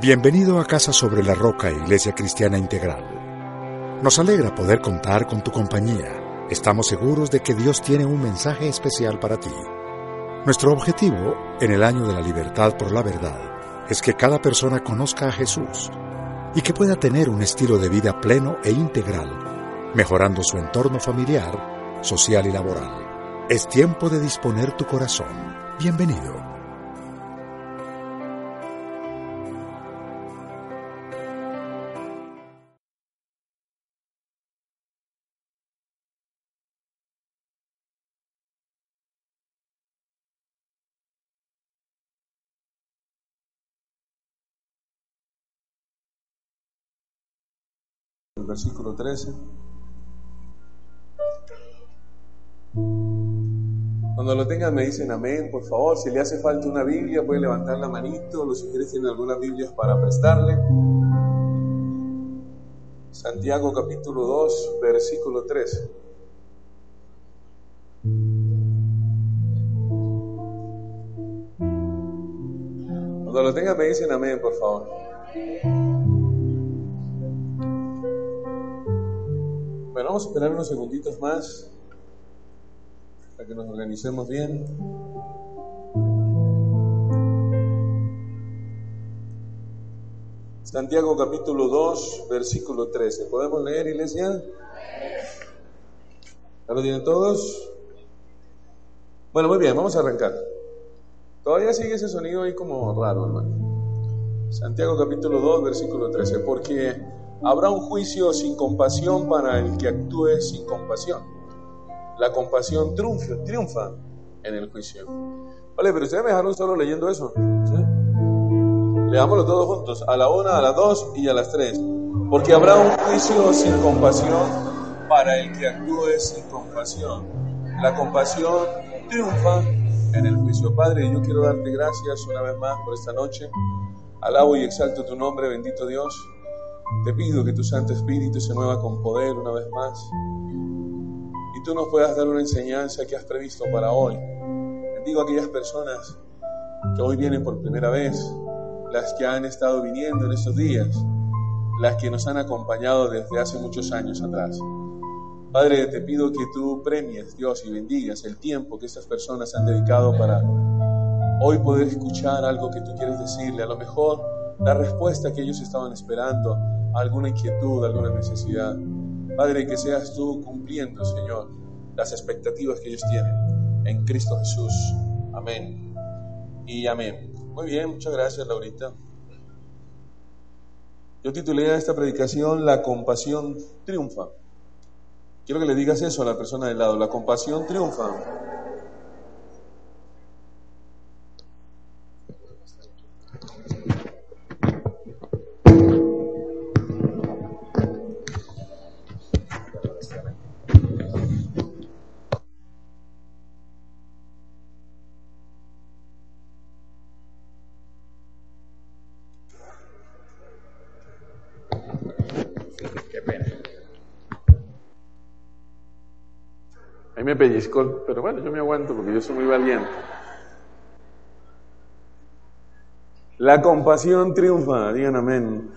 Bienvenido a Casa sobre la Roca, Iglesia Cristiana Integral. Nos alegra poder contar con tu compañía. Estamos seguros de que Dios tiene un mensaje especial para ti. Nuestro objetivo en el año de la libertad por la verdad es que cada persona conozca a Jesús y que pueda tener un estilo de vida pleno e integral, mejorando su entorno familiar, social y laboral. Es tiempo de disponer tu corazón. Bienvenido. Versículo 13. Cuando lo tengan me dicen amén, por favor. Si le hace falta una Biblia, puede levantar la manito. Los ustedes tienen algunas Biblias para prestarle. Santiago capítulo 2, versículo 13. Cuando lo tengan me dicen amén, por favor. Bueno, vamos a esperar unos segunditos más para que nos organicemos bien. Santiago capítulo 2, versículo 13. ¿Podemos leer, iglesia? ¿Ya lo tienen todos? Bueno, muy bien, vamos a arrancar. Todavía sigue ese sonido ahí como raro, hermano. Santiago capítulo 2, versículo 13. Porque habrá un juicio sin compasión para el que actúe sin compasión. La compasión triunfa, triunfa en el juicio. Vale, pero ustedes me dejaron solo leyendo eso. ¿sí? Leámoslo todos juntos, a la una, a las dos y a las tres. Porque habrá un juicio sin compasión para el que actúe sin compasión. La compasión triunfa en el juicio. Padre, yo quiero darte gracias una vez más por esta noche. Alabo y exalto tu nombre, bendito Dios. Te pido que tu Santo Espíritu se mueva con poder una vez más y tú nos puedas dar una enseñanza que has previsto para hoy. Bendigo a aquellas personas que hoy vienen por primera vez, las que han estado viniendo en estos días, las que nos han acompañado desde hace muchos años atrás. Padre, te pido que tú premies, Dios, y bendigas el tiempo que estas personas han dedicado para hoy poder escuchar algo que tú quieres decirle, a lo mejor la respuesta que ellos estaban esperando, alguna inquietud, alguna necesidad. Padre, que seas tú cumpliendo, Señor, las expectativas que ellos tienen en Cristo Jesús. Amén. Y amén. Muy bien, muchas gracias, Laurita. Yo titulé a esta predicación La compasión triunfa. Quiero que le digas eso a la persona del lado. La compasión triunfa. Me pellizcó, pero bueno, yo me aguanto porque yo soy muy valiente. La compasión triunfa, digan amén.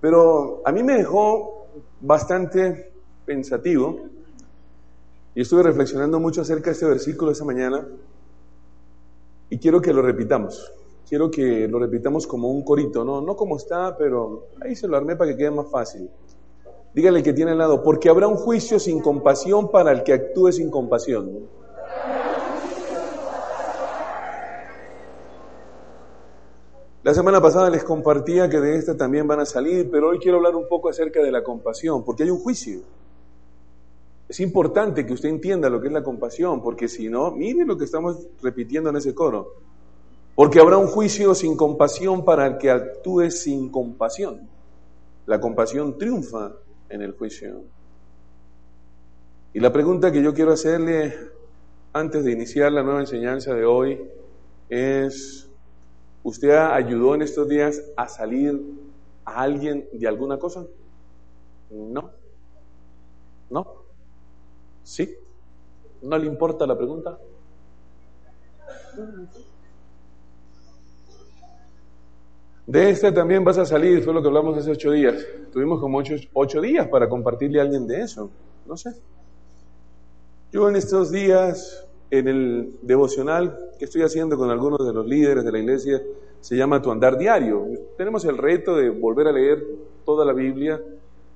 Pero a mí me dejó bastante pensativo y estuve reflexionando mucho acerca de este versículo esa mañana y quiero que lo repitamos. Quiero que lo repitamos como un corito, no, no como está, pero ahí se lo armé para que quede más fácil. Dígale al que tiene al lado, porque habrá un juicio sin compasión para el que actúe sin compasión. La semana pasada les compartía que de esta también van a salir, pero hoy quiero hablar un poco acerca de la compasión, porque hay un juicio. Es importante que usted entienda lo que es la compasión, porque si no, mire lo que estamos repitiendo en ese coro. Porque habrá un juicio sin compasión para el que actúe sin compasión. La compasión triunfa en el juicio. Y la pregunta que yo quiero hacerle antes de iniciar la nueva enseñanza de hoy es, ¿usted ayudó en estos días a salir a alguien de alguna cosa? No. ¿No? ¿Sí? ¿No le importa la pregunta? De esta también vas a salir, fue lo que hablamos hace ocho días. Tuvimos como ocho, días para compartirle a alguien de eso. No sé. Yo en estos días, en el devocional que estoy haciendo con algunos de los líderes de la iglesia, se llama Tu Andar Diario. Tenemos el reto de volver a leer toda la Biblia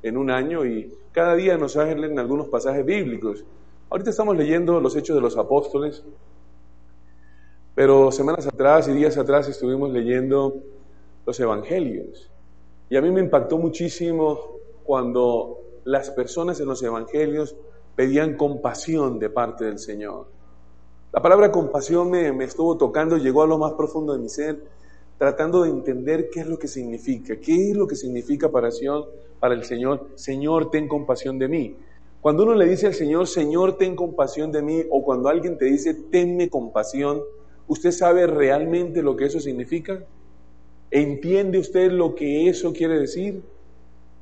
en un año y cada día nos salen algunos pasajes bíblicos. Ahorita estamos leyendo los Hechos de los Apóstoles, pero semanas atrás y días atrás estuvimos leyendo los evangelios. Y a mí me impactó muchísimo cuando las personas en los evangelios pedían compasión de parte del Señor. La palabra compasión me, me, estuvo tocando, llegó a lo más profundo de mi ser, tratando de entender qué es lo que significa, qué es lo que significa para, para el Señor, Señor, ten compasión de mí. Cuando uno le dice al Señor, Señor, ten compasión de mí, o cuando alguien te dice, tenme compasión, ¿usted sabe realmente lo que eso significa? ¿Entiende usted lo que eso quiere decir?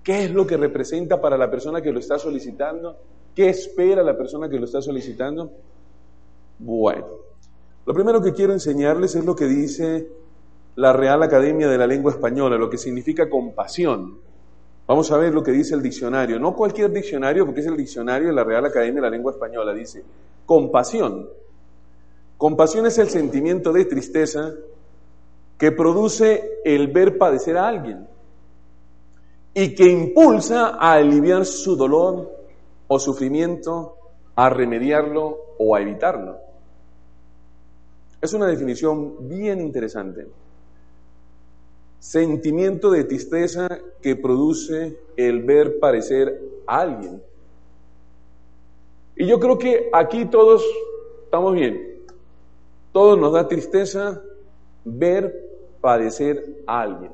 ¿Qué es lo que representa para la persona que lo está solicitando? ¿Qué espera la persona que lo está solicitando? Bueno, lo primero que quiero enseñarles es lo que dice la Real Academia de la Lengua Española, lo que significa compasión. Vamos a ver lo que dice el diccionario, no cualquier diccionario, porque es el diccionario de la Real Academia de la Lengua Española, dice compasión. Compasión es el sentimiento de tristeza, que produce el ver padecer a alguien y que impulsa a aliviar su dolor o sufrimiento, a remediarlo o a evitarlo. Es una definición bien interesante. Sentimiento de tristeza que produce el ver padecer a alguien. Y yo creo que aquí todos estamos bien. Todos nos da tristeza ver padecer a alguien.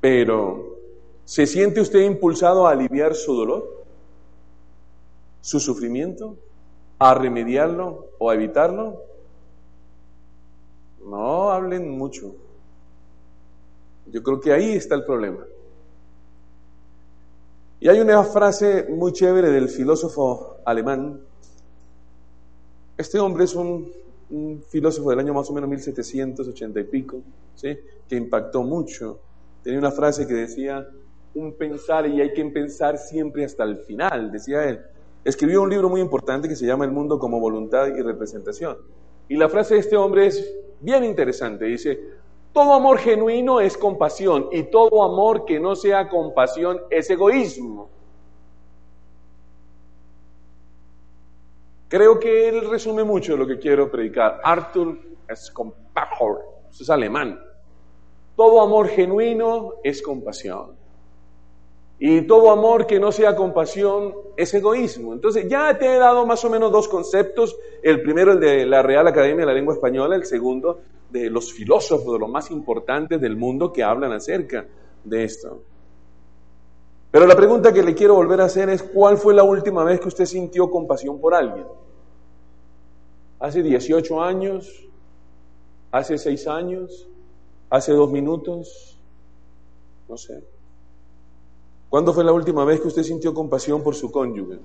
Pero, ¿se siente usted impulsado a aliviar su dolor? ¿Su sufrimiento? ¿A remediarlo o a evitarlo? No hablen mucho. Yo creo que ahí está el problema. Y hay una frase muy chévere del filósofo alemán. Este hombre es un un filósofo del año más o menos 1780 y pico, ¿sí? que impactó mucho. Tenía una frase que decía, un pensar y hay que pensar siempre hasta el final, decía él. Escribió un libro muy importante que se llama El mundo como voluntad y representación. Y la frase de este hombre es bien interesante. Dice, todo amor genuino es compasión y todo amor que no sea compasión es egoísmo. Creo que él resume mucho lo que quiero predicar. Arthur Schopenhauer, es alemán. Todo amor genuino es compasión. Y todo amor que no sea compasión es egoísmo. Entonces ya te he dado más o menos dos conceptos. El primero, el de la Real Academia de la Lengua Española. El segundo, de los filósofos, de los más importantes del mundo que hablan acerca de esto. Pero la pregunta que le quiero volver a hacer es, ¿cuál fue la última vez que usted sintió compasión por alguien? ¿Hace 18 años? ¿Hace 6 años? ¿Hace 2 minutos? No sé. ¿Cuándo fue la última vez que usted sintió compasión por su cónyuge?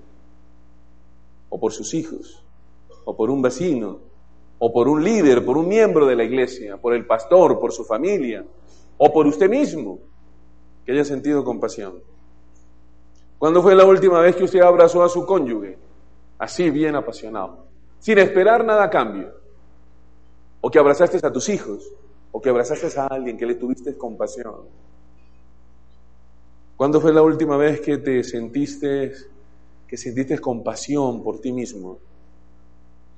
¿O por sus hijos? ¿O por un vecino? ¿O por un líder, por un miembro de la iglesia? ¿Por el pastor, por su familia? ¿O por usted mismo que haya sentido compasión? ¿Cuándo fue la última vez que usted abrazó a su cónyuge? Así, bien apasionado. Sin esperar nada a cambio. O que abrazaste a tus hijos. O que abrazaste a alguien que le tuviste compasión. ¿Cuándo fue la última vez que te sentiste, que sentiste compasión por ti mismo?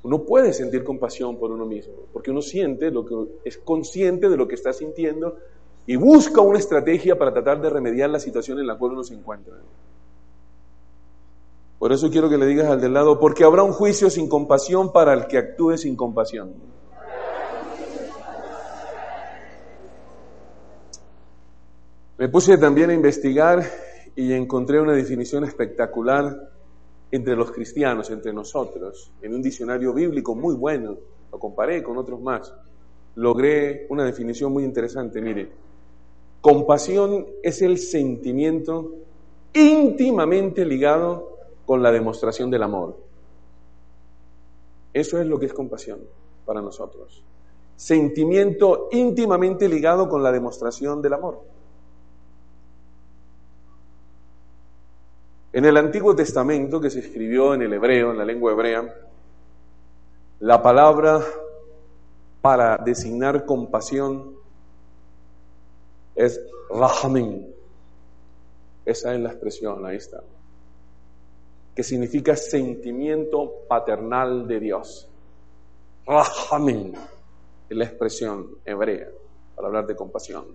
Uno puede sentir compasión por uno mismo, porque uno siente lo que es consciente de lo que está sintiendo y busca una estrategia para tratar de remediar la situación en la cual uno se encuentra. Por eso quiero que le digas al del lado, porque habrá un juicio sin compasión para el que actúe sin compasión. Me puse también a investigar y encontré una definición espectacular entre los cristianos, entre nosotros, en un diccionario bíblico muy bueno, lo comparé con otros más, logré una definición muy interesante. Mire, compasión es el sentimiento íntimamente ligado con la demostración del amor. Eso es lo que es compasión para nosotros. Sentimiento íntimamente ligado con la demostración del amor. En el Antiguo Testamento, que se escribió en el hebreo, en la lengua hebrea, la palabra para designar compasión es rahamim. Esa es la expresión, ahí está. Que significa sentimiento paternal de Dios. Rahamim es la expresión hebrea para hablar de compasión.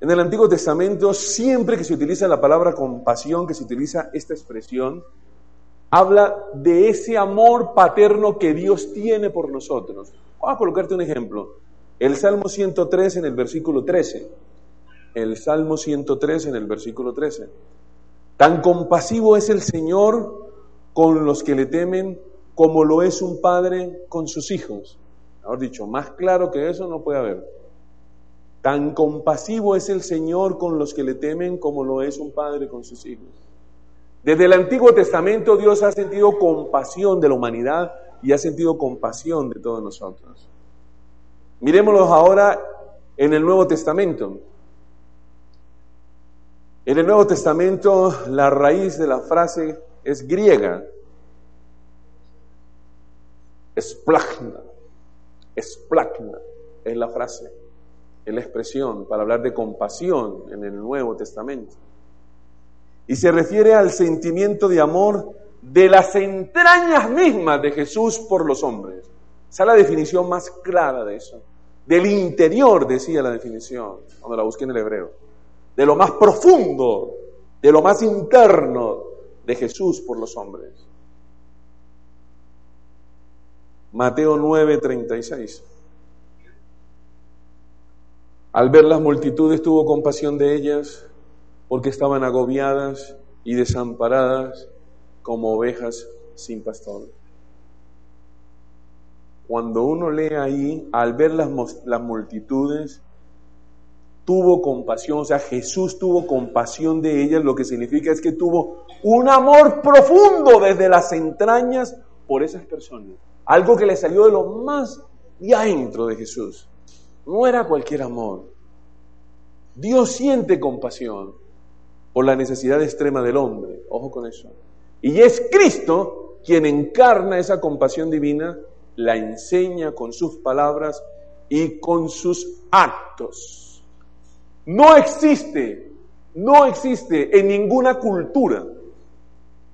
En el Antiguo Testamento, siempre que se utiliza la palabra compasión, que se utiliza esta expresión, habla de ese amor paterno que Dios tiene por nosotros. Vamos a colocarte un ejemplo. El Salmo 103 en el versículo 13. El Salmo 103 en el versículo 13. Tan compasivo es el Señor con los que le temen como lo es un padre con sus hijos. Mejor dicho, más claro que eso no puede haber. Tan compasivo es el Señor con los que le temen como lo es un padre con sus hijos. Desde el Antiguo Testamento Dios ha sentido compasión de la humanidad y ha sentido compasión de todos nosotros. Miremoslo ahora en el Nuevo Testamento. En el Nuevo Testamento la raíz de la frase es griega. Esplagna. Esplagna es la frase es la expresión para hablar de compasión en el Nuevo Testamento. Y se refiere al sentimiento de amor de las entrañas mismas de Jesús por los hombres. Esa es la definición más clara de eso. Del interior, decía la definición, cuando la busqué en el hebreo. De lo más profundo, de lo más interno de Jesús por los hombres. Mateo 9, 36. Al ver las multitudes tuvo compasión de ellas porque estaban agobiadas y desamparadas como ovejas sin pastor. Cuando uno lee ahí, al ver las, las multitudes, tuvo compasión, o sea, Jesús tuvo compasión de ellas, lo que significa es que tuvo un amor profundo desde las entrañas por esas personas. Algo que le salió de lo más de adentro de Jesús. No era cualquier amor. Dios siente compasión por la necesidad extrema del hombre. Ojo con eso. Y es Cristo quien encarna esa compasión divina, la enseña con sus palabras y con sus actos. No existe, no existe en ninguna cultura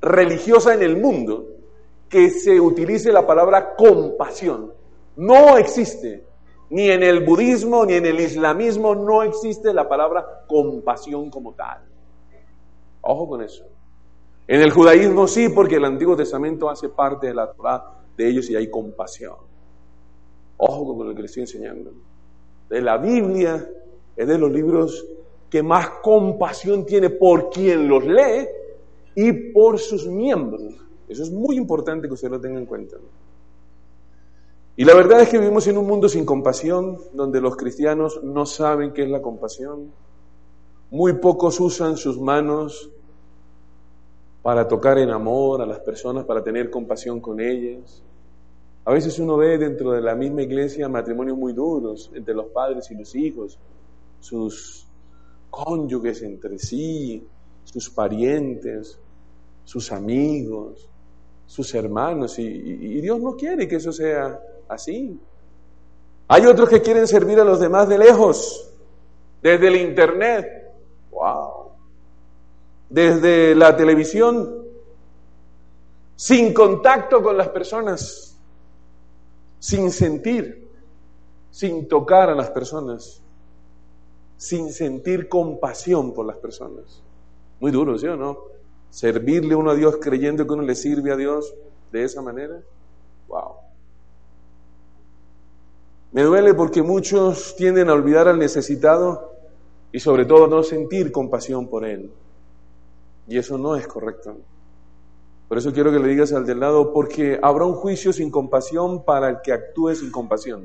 religiosa en el mundo que se utilice la palabra compasión. No existe. Ni en el budismo ni en el islamismo no existe la palabra compasión como tal. Ojo con eso. En el judaísmo sí, porque el Antiguo Testamento hace parte de la Torah de ellos y hay compasión. Ojo con lo que les estoy enseñando. De la Biblia es de los libros que más compasión tiene por quien los lee y por sus miembros. Eso es muy importante que usted lo tenga en cuenta. Y la verdad es que vivimos en un mundo sin compasión, donde los cristianos no saben qué es la compasión. Muy pocos usan sus manos para tocar en amor a las personas, para tener compasión con ellas. A veces uno ve dentro de la misma iglesia matrimonios muy duros entre los padres y los hijos, sus cónyuges entre sí, sus parientes, sus amigos, sus hermanos, y, Dios no quiere que eso sea así. Hay otros que quieren servir a los demás de lejos, desde el internet, wow, desde la televisión, sin contacto con las personas, sin sentir, sin tocar a las personas, sin sentir compasión por las personas. Muy duro, ¿sí o no? Servirle uno a Dios creyendo que uno le sirve a Dios de esa manera. Wow. Me duele porque muchos tienden a olvidar al necesitado y sobre todo no sentir compasión por él. Y eso no es correcto. Por eso quiero que le digas al del lado, porque habrá un juicio sin compasión para el que actúe sin compasión.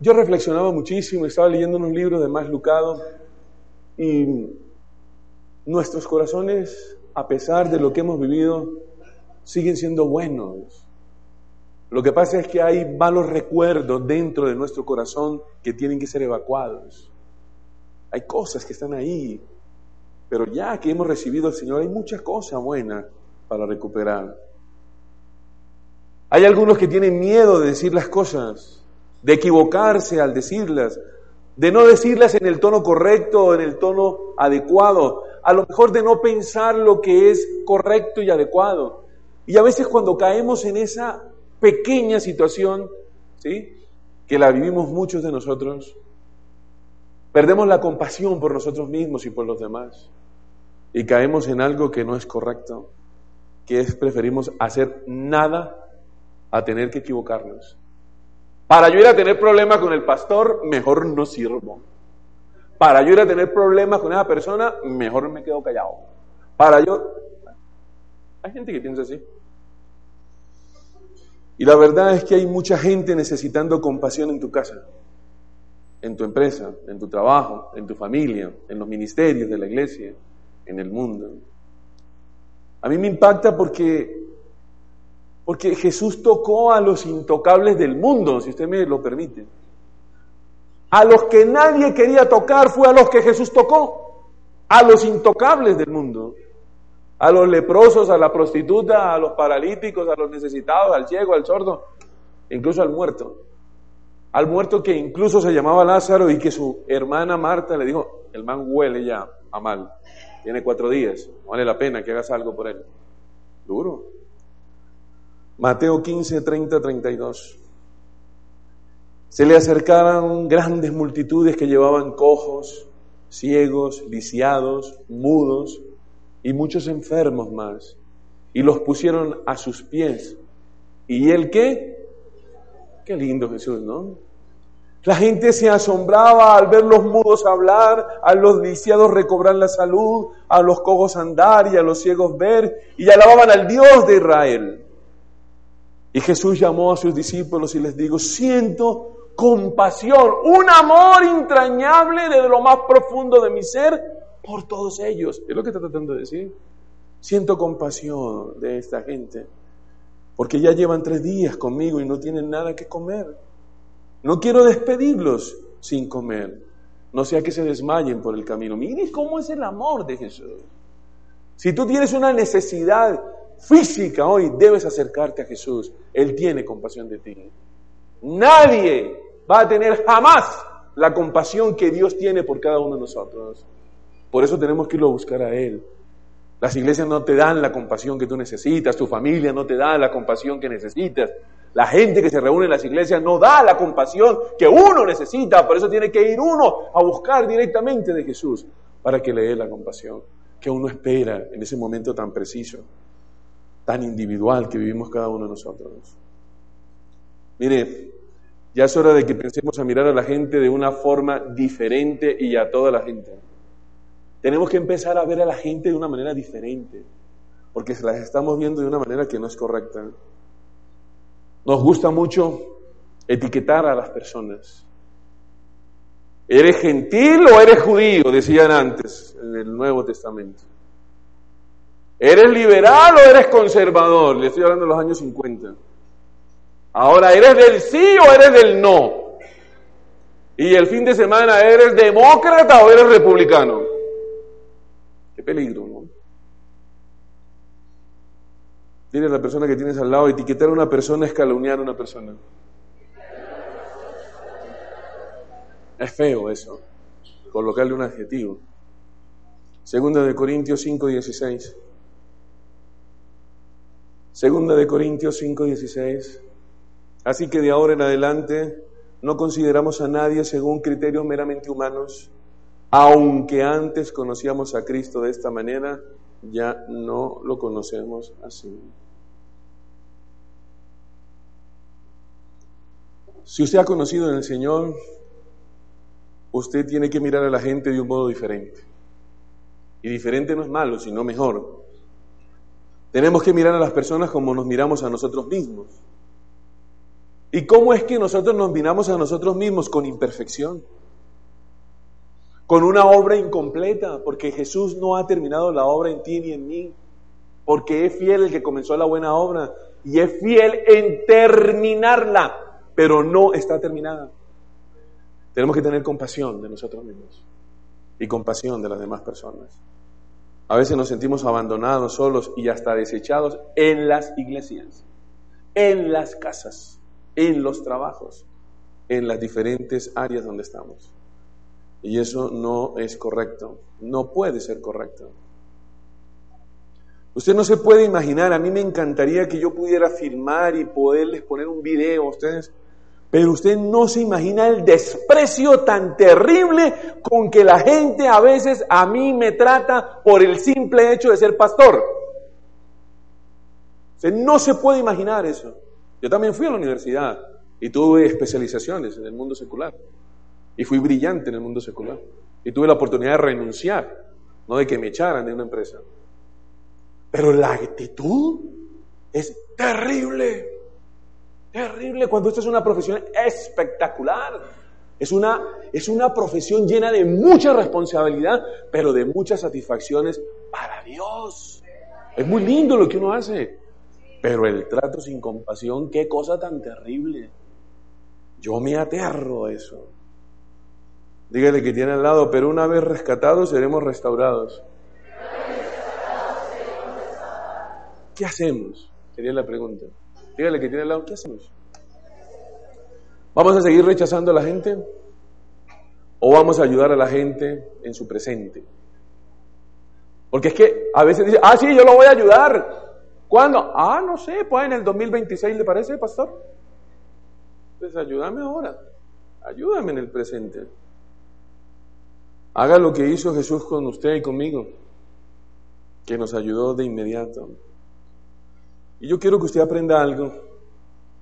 Yo reflexionaba muchísimo, estaba leyendo unos libros de Más Lucado y nuestros corazones, a pesar de lo que hemos vivido, siguen siendo buenos. Lo que pasa es que hay malos recuerdos dentro de nuestro corazón que tienen que ser evacuados. Hay cosas que están ahí, pero ya que hemos recibido al Señor, hay muchas cosas buenas para recuperar. Hay algunos que tienen miedo de decir las cosas, de equivocarse al decirlas, de no decirlas en el tono correcto en el tono adecuado, a lo mejor de no pensar lo que es correcto y adecuado. Y a veces cuando caemos en esa pequeña situación, ¿sí? que la vivimos muchos de nosotros, perdemos la compasión por nosotros mismos y por los demás y caemos en algo que no es correcto, que es preferimos hacer nada a tener que equivocarnos. Para yo ir a tener problemas con el pastor, mejor no sirvo. Para yo ir a tener problemas con esa persona, mejor me quedo callado. Para yo... Hay gente que piensa así. Y la verdad es que hay mucha gente necesitando compasión en tu casa, en tu empresa, en tu trabajo, en tu familia, en los ministerios de la iglesia en el mundo. A mí me impacta porque, porque Jesús tocó a los intocables del mundo, si usted me lo permite. A los que nadie quería tocar fue a los que Jesús tocó, a los intocables del mundo, a los leprosos, a la prostituta, a los paralíticos, a los necesitados, al ciego, al sordo, incluso al muerto. Al muerto que incluso se llamaba Lázaro y que su hermana Marta le dijo, el man huele ya a mal. Tiene cuatro días, vale la pena que hagas algo por él. Duro. Mateo 15, 30, 32. Se le acercaron grandes multitudes que llevaban cojos, ciegos, lisiados, mudos y muchos enfermos más, y los pusieron a sus pies. ¿Y él qué? Qué lindo Jesús, ¿no? La gente se asombraba al ver los mudos hablar, a los lisiados recobrar la salud, a los cojos andar y a los ciegos ver, y alababan al Dios de Israel. Y Jesús llamó a sus discípulos y les dijo, siento compasión, un amor entrañable desde lo más profundo de mi ser por todos ellos. Es lo que está tratando de decir. Siento compasión de esta gente, porque ya llevan tres días conmigo y no tienen nada que comer. No quiero despedirlos sin comer, no sea que se desmayen por el camino. Mire cómo es el amor de Jesús. Si tú tienes una necesidad física hoy, debes acercarte a Jesús. Él tiene compasión de ti. Nadie va a tener jamás la compasión que Dios tiene por cada uno de nosotros. Por eso tenemos que irlo a buscar a Él. Las iglesias no te dan la compasión que tú necesitas, tu familia no te da la compasión que necesitas. La gente que se reúne en las iglesias no da la compasión que uno necesita, por eso tiene que ir uno a buscar directamente de Jesús para que le dé la compasión que uno espera en ese momento tan preciso, tan individual que vivimos cada uno de nosotros. Mire, ya es hora de que pensemos a mirar a la gente de una forma diferente y a toda la gente. Tenemos que empezar a ver a la gente de una manera diferente, porque las estamos viendo de una manera que no es correcta. Nos gusta mucho etiquetar a las personas. ¿Eres gentil o eres judío? Decían antes en el Nuevo Testamento. ¿Eres liberal o eres conservador? Le estoy hablando de los años 50. Ahora, ¿eres del sí o eres del no? Y el fin de semana, ¿eres demócrata o eres republicano? Qué peligro, ¿no? A la persona que tienes al lado, etiquetar a una persona es calumniar a una persona. Es feo eso, colocarle un adjetivo. Segunda de Corintios 5, 16. Segunda de Corintios 5:16. Así que de ahora en adelante no consideramos a nadie según criterios meramente humanos, aunque antes conocíamos a Cristo de esta manera, ya no lo conocemos así. Si usted ha conocido en el Señor, usted tiene que mirar a la gente de un modo diferente. Y diferente no es malo, sino mejor. Tenemos que mirar a las personas como nos miramos a nosotros mismos. ¿Y cómo es que nosotros nos miramos a nosotros mismos? Con imperfección. Con una obra incompleta, porque Jesús no ha terminado la obra en ti ni en mí. Porque es fiel el que comenzó la buena obra y es fiel en terminarla, pero no está terminada. Tenemos que tener compasión de nosotros mismos y compasión de las demás personas. A veces nos sentimos abandonados, solos y hasta desechados en las iglesias, en las casas, en los trabajos, en las diferentes áreas donde estamos. Y eso no es correcto, no puede ser correcto. Usted no se puede imaginar, a mí me encantaría que yo pudiera filmar y poderles poner un video a ustedes, pero usted no se imagina el desprecio tan terrible con que la gente a veces a mí me trata por el simple hecho de ser pastor. Usted no se puede imaginar eso. Yo también fui a la universidad y tuve especializaciones en el mundo secular. Y fui brillante en el mundo secular. Y tuve la oportunidad de renunciar, no de que me echaran de una empresa. Pero la actitud es terrible. Terrible cuando esto es una profesión espectacular. Es una, es una profesión llena de mucha responsabilidad, pero de muchas satisfacciones para Dios. Es muy lindo lo que uno hace, pero el trato sin compasión, qué cosa tan terrible. Yo me aterro a eso. Dígale que tiene al lado, pero una vez rescatados seremos restaurados. ¿Qué hacemos? Sería la pregunta. Dígale que tiene al lado, ¿qué hacemos? ¿Vamos a seguir rechazando a la gente? ¿O vamos a ayudar a la gente en su presente? Porque es que a veces dice, ah, sí, yo lo voy a ayudar. ¿Cuándo? Ah, no sé, pues en el 2026, ¿le parece, pastor? Pues ayúdame ahora. Ayúdame en el presente. Haga lo que hizo Jesús con usted y conmigo, que nos ayudó de inmediato. Y yo quiero que usted aprenda algo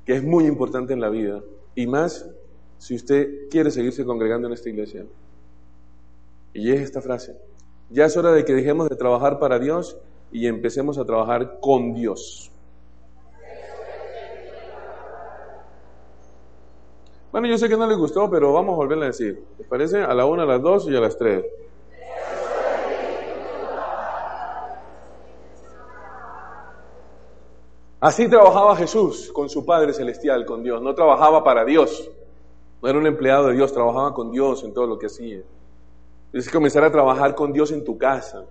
que es muy importante en la vida, y más si usted quiere seguirse congregando en esta iglesia. Y es esta frase, ya es hora de que dejemos de trabajar para Dios y empecemos a trabajar con Dios. Bueno, yo sé que no les gustó, pero vamos a volverle a decir. ¿Les parece? A la una, a las dos y a las tres. Así trabajaba Jesús con su Padre Celestial, con Dios. No trabajaba para Dios. No era un empleado de Dios, trabajaba con Dios en todo lo que hacía. Que comenzar a trabajar con Dios en tu casa,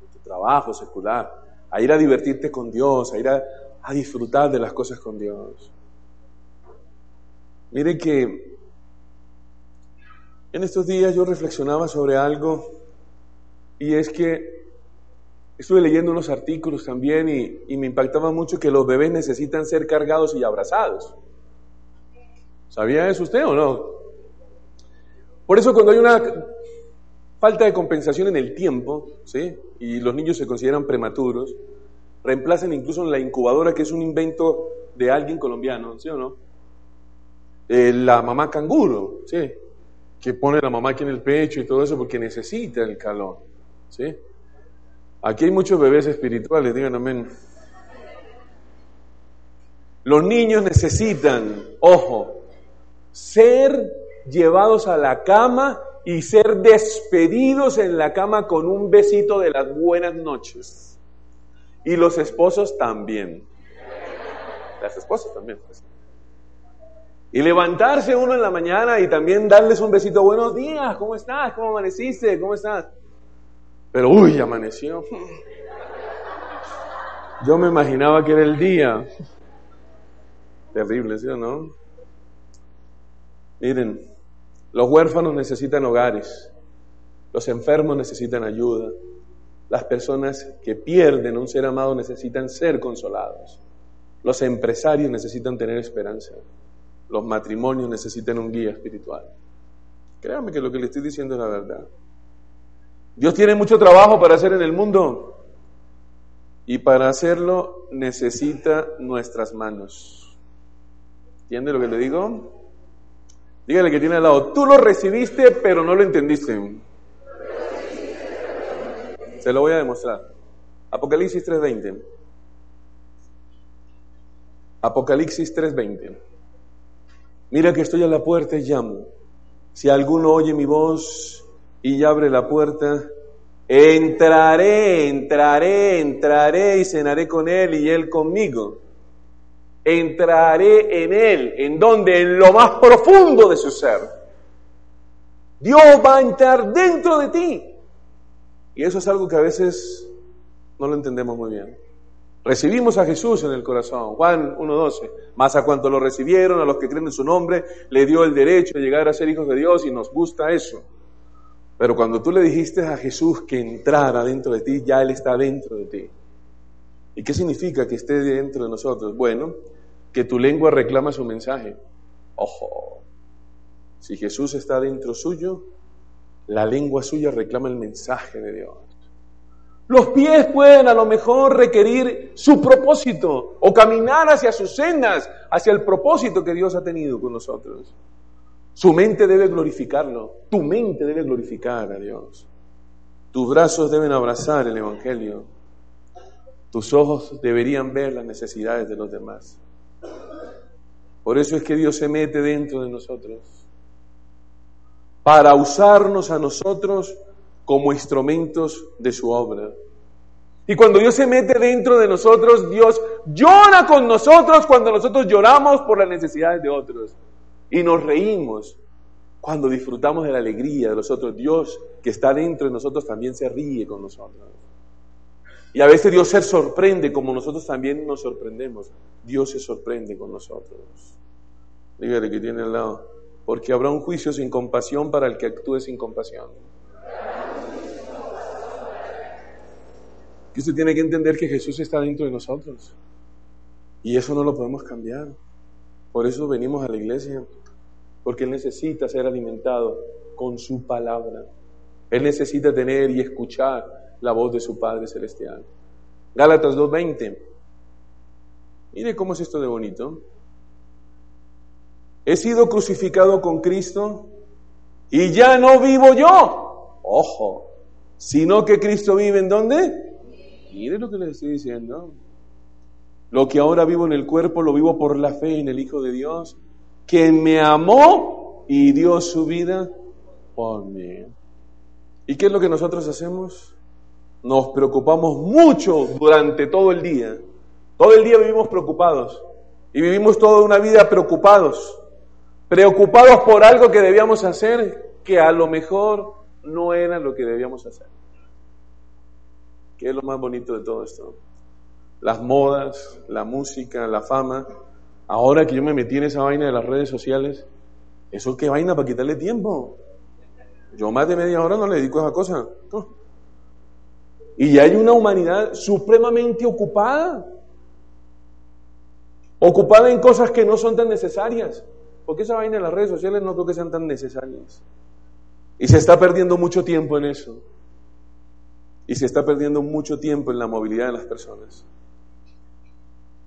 en tu trabajo secular, a ir a divertirte con Dios, a ir a, a disfrutar de las cosas con Dios. Mire que en estos días yo reflexionaba sobre algo y es que Estuve leyendo unos artículos también y, me impactaba mucho que los bebés necesitan ser cargados y abrazados. ¿Sabía eso usted o no? Por eso cuando hay una falta de compensación en el tiempo, ¿sí? Y los niños se consideran prematuros, reemplazan incluso en la incubadora, que es un invento de alguien colombiano, ¿sí o no? La mamá canguro, ¿sí? Que pone la mamá aquí en el pecho y todo eso porque necesita el calor, ¿sí? Aquí hay muchos bebés espirituales, digan amén. Los niños necesitan, ojo, ser llevados a la cama y ser despedidos en la cama con un besito de las buenas noches. Y los esposos también. Las esposas también. Pues. Y levantarse uno en la mañana y también darles un besito. Buenos días, ¿cómo estás? ¿Cómo amaneciste? ¿Cómo estás? Pero uy, amaneció. Yo me imaginaba que era el día. Terrible, ¿sí o no? Miren, los huérfanos necesitan hogares, los enfermos necesitan ayuda, las personas que pierden un ser amado necesitan ser consolados, los empresarios necesitan tener esperanza, los matrimonios necesitan un guía espiritual. Créame que lo que le estoy diciendo es la verdad. Dios tiene mucho trabajo para hacer en el mundo y para hacerlo necesita nuestras manos. ¿Entiende lo que le digo? Dígale que tiene al lado, tú lo recibiste pero no lo entendiste. Se lo voy a demostrar. Apocalipsis 3:20. Apocalipsis 3:20. Mira que estoy a la puerta y llamo. Si alguno oye mi voz y abre la puerta, entraré, entraré, entraré y cenaré con él y él conmigo. Entraré en él, en donde, en lo más profundo de su ser. Dios va a entrar dentro de ti. Y eso es algo que a veces no lo entendemos muy bien. Recibimos a Jesús en el corazón, Juan 1.12, más a cuanto lo recibieron, a los que creen en su nombre, le dio el derecho de llegar a ser hijos de Dios y nos gusta eso. Pero cuando tú le dijiste a Jesús que entrara dentro de ti, ya Él está dentro de ti. ¿Y qué significa que esté dentro de nosotros? Bueno, que tu lengua reclama su mensaje. Ojo, si Jesús está dentro suyo, la lengua suya reclama el mensaje de Dios. Los pies pueden a lo mejor requerir su propósito o caminar hacia sus sendas, hacia el propósito que Dios ha tenido con nosotros. Su mente debe glorificarlo, tu mente debe glorificar a Dios. Tus brazos deben abrazar el Evangelio. Tus ojos deberían ver las necesidades de los demás. Por eso es que Dios se mete dentro de nosotros, para usarnos a nosotros como instrumentos de su obra. Y cuando Dios se mete dentro de nosotros, Dios llora con nosotros cuando nosotros lloramos por las necesidades de otros. Y nos reímos cuando disfrutamos de la alegría de los otros. Dios que está dentro de nosotros también se ríe con nosotros. Y a veces Dios se sorprende como nosotros también nos sorprendemos. Dios se sorprende con nosotros. Dígale que tiene al lado. Porque habrá un juicio sin compasión para el que actúe sin compasión. Que usted tiene que entender que Jesús está dentro de nosotros. Y eso no lo podemos cambiar. Por eso venimos a la iglesia. Porque Él necesita ser alimentado con su palabra. Él necesita tener y escuchar la voz de su Padre Celestial. Gálatas 2.20. Mire cómo es esto de bonito. He sido crucificado con Cristo y ya no vivo yo. Ojo, sino que Cristo vive en dónde? Mire lo que les estoy diciendo. Lo que ahora vivo en el cuerpo lo vivo por la fe en el Hijo de Dios, que me amó y dio su vida por mí. ¿Y qué es lo que nosotros hacemos? Nos preocupamos mucho durante todo el día. Todo el día vivimos preocupados y vivimos toda una vida preocupados. Preocupados por algo que debíamos hacer que a lo mejor no era lo que debíamos hacer. ¿Qué es lo más bonito de todo esto? Las modas, la música, la fama. Ahora que yo me metí en esa vaina de las redes sociales, ¿eso qué vaina para quitarle tiempo? Yo más de media hora no le dedico a esa cosa. Y ya hay una humanidad supremamente ocupada. Ocupada en cosas que no son tan necesarias. Porque esa vaina de las redes sociales no creo que sean tan necesarias. Y se está perdiendo mucho tiempo en eso. Y se está perdiendo mucho tiempo en la movilidad de las personas.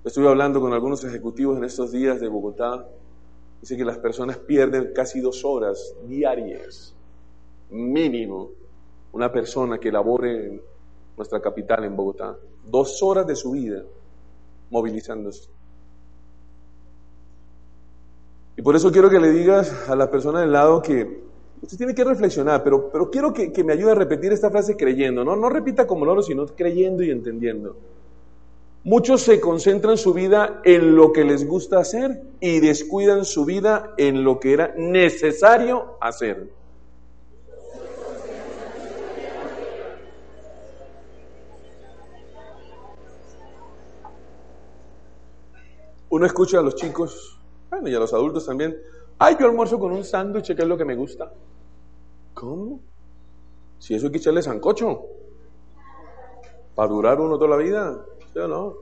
Estuve hablando con algunos ejecutivos en estos días de Bogotá. Dice que las personas pierden casi dos horas diarias, mínimo, una persona que labore en nuestra capital, en Bogotá. Dos horas de su vida movilizándose. Y por eso quiero que le digas a la persona del lado que Usted tiene que reflexionar, pero, pero quiero que, que, me ayude a repetir esta frase creyendo, ¿no? No repita como loro, sino creyendo y entendiendo. Muchos se concentran su vida en lo que les gusta hacer y descuidan su vida en lo que era necesario hacer. Uno escucha a los chicos, bueno, y a los adultos también, ay, yo almuerzo con un sándwich, que es lo que me gusta. ¿Cómo? Si eso hay que echarle sancocho. Para durar uno toda la vida. ¿Sí o no?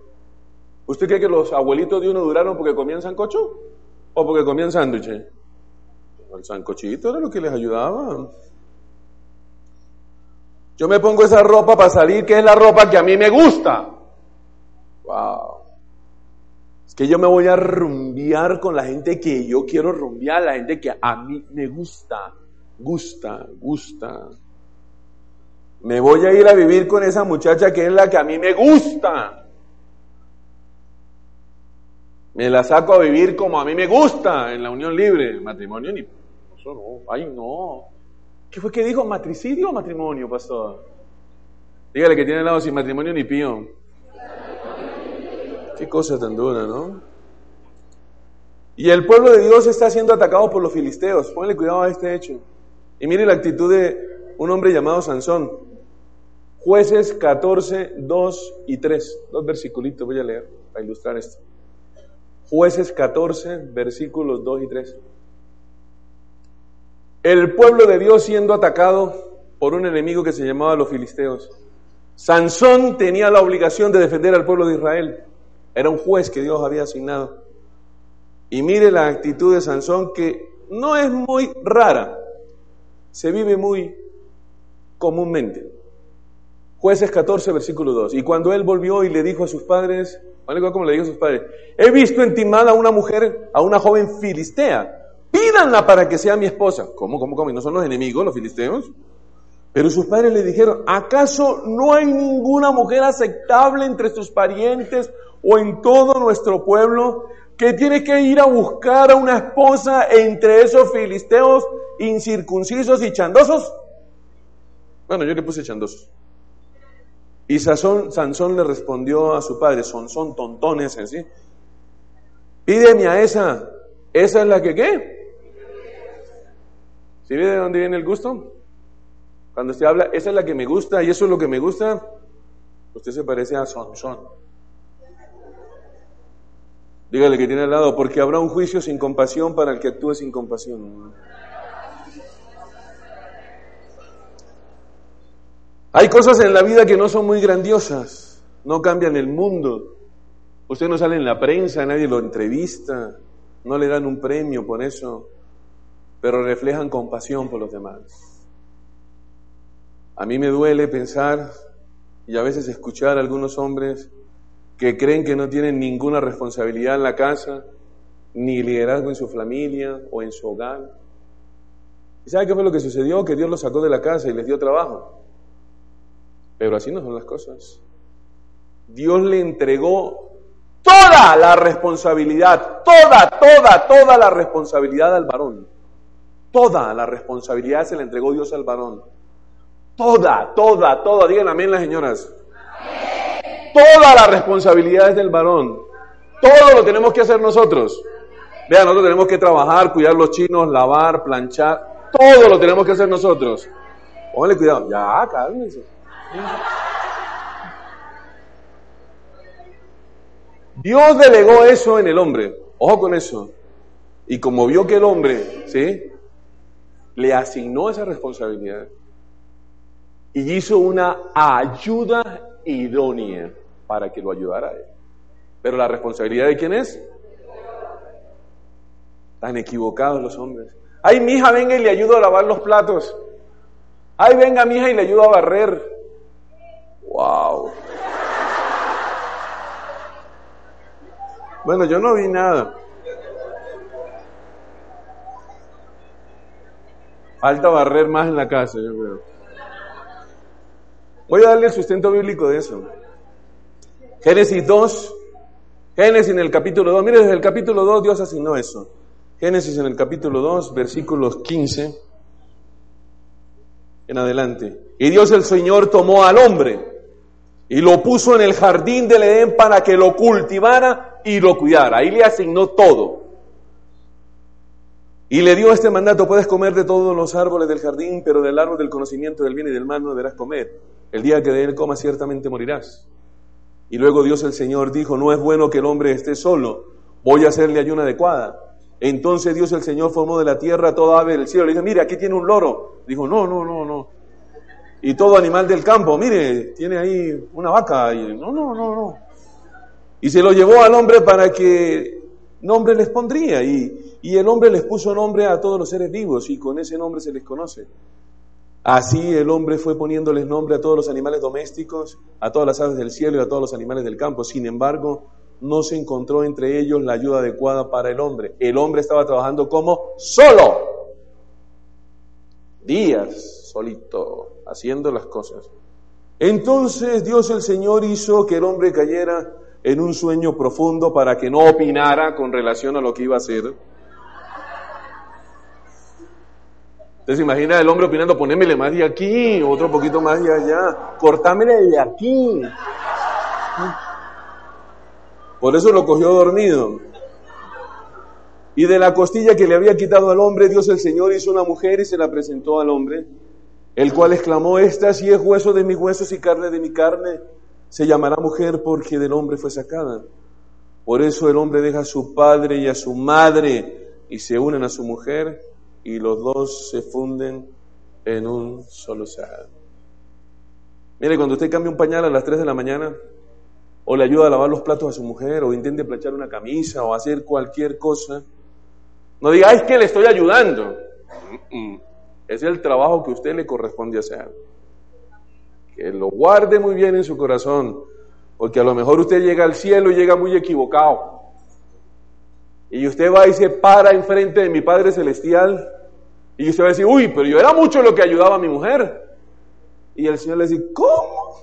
¿Usted cree que los abuelitos de uno duraron porque comían sancocho? ¿O porque comían sándwiches? El sancochito era lo que les ayudaba. Yo me pongo esa ropa para salir, que es la ropa que a mí me gusta. Wow. Es que yo me voy a rumbear con la gente que yo quiero rumbear, la gente que a mí me gusta, gusta, gusta. Me voy a ir a vivir con esa muchacha que es la que a mí me gusta. Me la saco a vivir como a mí me gusta en la unión libre. Matrimonio ni. Eso no. Ay, no. ¿Qué fue que dijo? ¿Matricidio o matrimonio, pastor? Dígale que tiene al lado sin matrimonio ni pío. Qué cosa tan dura, ¿no? Y el pueblo de Dios está siendo atacado por los filisteos. Póngale cuidado a este hecho. Y mire la actitud de un hombre llamado Sansón. Jueces 14, 2 y 3. Dos versículos voy a leer para ilustrar esto. Jueces 14, versículos 2 y 3. El pueblo de Dios siendo atacado por un enemigo que se llamaba los filisteos. Sansón tenía la obligación de defender al pueblo de Israel. Era un juez que Dios había asignado. Y mire la actitud de Sansón que no es muy rara, se vive muy comúnmente. Jueces 14, versículo 2. Y cuando él volvió y le dijo a sus padres, como le dijo a sus padres, he visto entimada a una mujer, a una joven filistea, pídanla para que sea mi esposa. ¿Cómo, cómo, cómo? ¿Y no son los enemigos, los filisteos? Pero sus padres le dijeron, ¿acaso no hay ninguna mujer aceptable entre sus parientes o en todo nuestro pueblo que tiene que ir a buscar a una esposa entre esos filisteos incircuncisos y chandosos? Bueno, yo le puse chandosos. Y Sansón le respondió a su padre, son, son tontones, ¿sí? Pídeme a esa, esa es la que qué. ¿Sí ve de dónde viene el gusto? Cuando usted habla, esa es la que me gusta y eso es lo que me gusta, usted se parece a Sansón. Dígale que tiene al lado, porque habrá un juicio sin compasión para el que actúe sin compasión. Hay cosas en la vida que no son muy grandiosas, no cambian el mundo. Usted no sale en la prensa, nadie lo entrevista, no le dan un premio por eso, pero reflejan compasión por los demás. A mí me duele pensar y a veces escuchar a algunos hombres que creen que no tienen ninguna responsabilidad en la casa, ni liderazgo en su familia o en su hogar. ¿Y sabe qué fue lo que sucedió? Que Dios los sacó de la casa y les dio trabajo. Pero así no son las cosas. Dios le entregó toda la responsabilidad, toda, toda, toda la responsabilidad al varón. Toda la responsabilidad se le entregó Dios al varón. Toda, toda, toda. Digan amén las señoras. Toda la responsabilidad es del varón. Todo lo tenemos que hacer nosotros. Vean, nosotros tenemos que trabajar, cuidar los chinos, lavar, planchar. Todo lo tenemos que hacer nosotros. Póngale cuidado. Ya, cálmense. Dios delegó eso en el hombre. Ojo con eso. Y como vio que el hombre, ¿sí? Le asignó esa responsabilidad y hizo una ayuda idónea para que lo ayudara a él. Pero la responsabilidad de quién es? Tan equivocados los hombres. Ay, mi hija, venga y le ayudo a lavar los platos. Ay, venga, mi hija, y le ayudo a barrer. Wow. Bueno, yo no vi nada. Falta barrer más en la casa, yo creo. Voy a darle el sustento bíblico de eso. Génesis 2, Génesis en el capítulo 2, mire, desde el capítulo 2 Dios asignó eso. Génesis en el capítulo 2, versículos 15 en adelante. Y Dios el Señor tomó al hombre y lo puso en el jardín del Edén para que lo cultivara y lo cuidara. Ahí le asignó todo. Y le dio este mandato, puedes comer de todos los árboles del jardín, pero del árbol del conocimiento del bien y del mal no deberás comer. El día que de él comas ciertamente morirás. Y luego Dios el Señor dijo, no es bueno que el hombre esté solo, voy a hacerle ayuda adecuada. Entonces Dios el Señor formó de la tierra toda ave del cielo. Le dijo, mire, aquí tiene un loro. Dijo, no, no, no, no y todo animal del campo, mire, tiene ahí una vaca. Y, no, no, no, no. Y se lo llevó al hombre para que nombre les pondría. Y, y el hombre les puso nombre a todos los seres vivos y con ese nombre se les conoce. Así el hombre fue poniéndoles nombre a todos los animales domésticos, a todas las aves del cielo y a todos los animales del campo. Sin embargo, no se encontró entre ellos la ayuda adecuada para el hombre. El hombre estaba trabajando como solo. Días solito, haciendo las cosas. Entonces Dios el Señor hizo que el hombre cayera en un sueño profundo para que no opinara con relación a lo que iba a hacer. Entonces imagina el hombre opinando, ponémele más de aquí, otro poquito más de allá, cortámele de aquí. Por eso lo cogió dormido. Y de la costilla que le había quitado al hombre, Dios el Señor hizo una mujer y se la presentó al hombre, el cual exclamó, esta sí es hueso de mis huesos y carne de mi carne, se llamará mujer porque del hombre fue sacada. Por eso el hombre deja a su padre y a su madre y se unen a su mujer y los dos se funden en un solo ser. Mire, cuando usted cambia un pañal a las 3 de la mañana, o le ayuda a lavar los platos a su mujer, o intente planchar una camisa, o hacer cualquier cosa, no diga, es que le estoy ayudando. Es el trabajo que usted le corresponde hacer. Que lo guarde muy bien en su corazón, porque a lo mejor usted llega al cielo y llega muy equivocado. Y usted va y se para enfrente de mi Padre Celestial y usted va a decir, uy, pero yo era mucho lo que ayudaba a mi mujer. Y el Señor le dice, ¿cómo?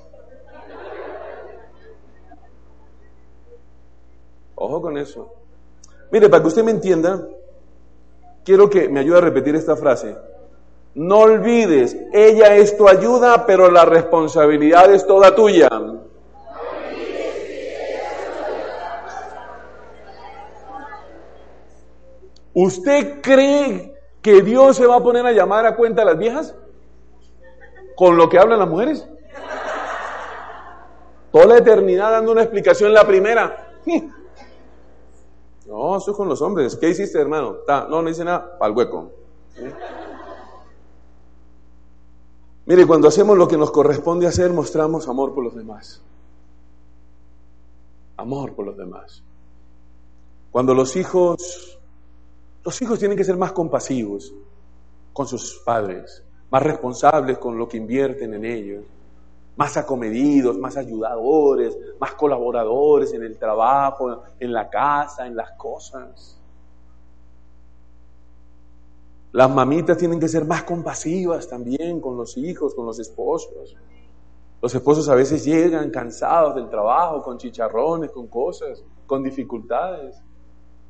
Ojo con eso. Mire, para que usted me entienda, quiero que me ayude a repetir esta frase. No olvides, ella es tu ayuda, pero la responsabilidad es toda tuya. ¿Usted cree que Dios se va a poner a llamar a cuenta a las viejas? ¿Con lo que hablan las mujeres? Toda la eternidad dando una explicación la primera. No, eso es con los hombres. ¿Qué hiciste, hermano? no, no hice nada. Al hueco. Mire, cuando hacemos lo que nos corresponde hacer, mostramos amor por los demás. Amor por los demás. Cuando los hijos los hijos tienen que ser más compasivos con sus padres, más responsables con lo que invierten en ellos, más acomedidos, más ayudadores, más colaboradores en el trabajo, en la casa, en las cosas. Las mamitas tienen que ser más compasivas también con los hijos, con los esposos. Los esposos a veces llegan cansados del trabajo, con chicharrones, con cosas, con dificultades.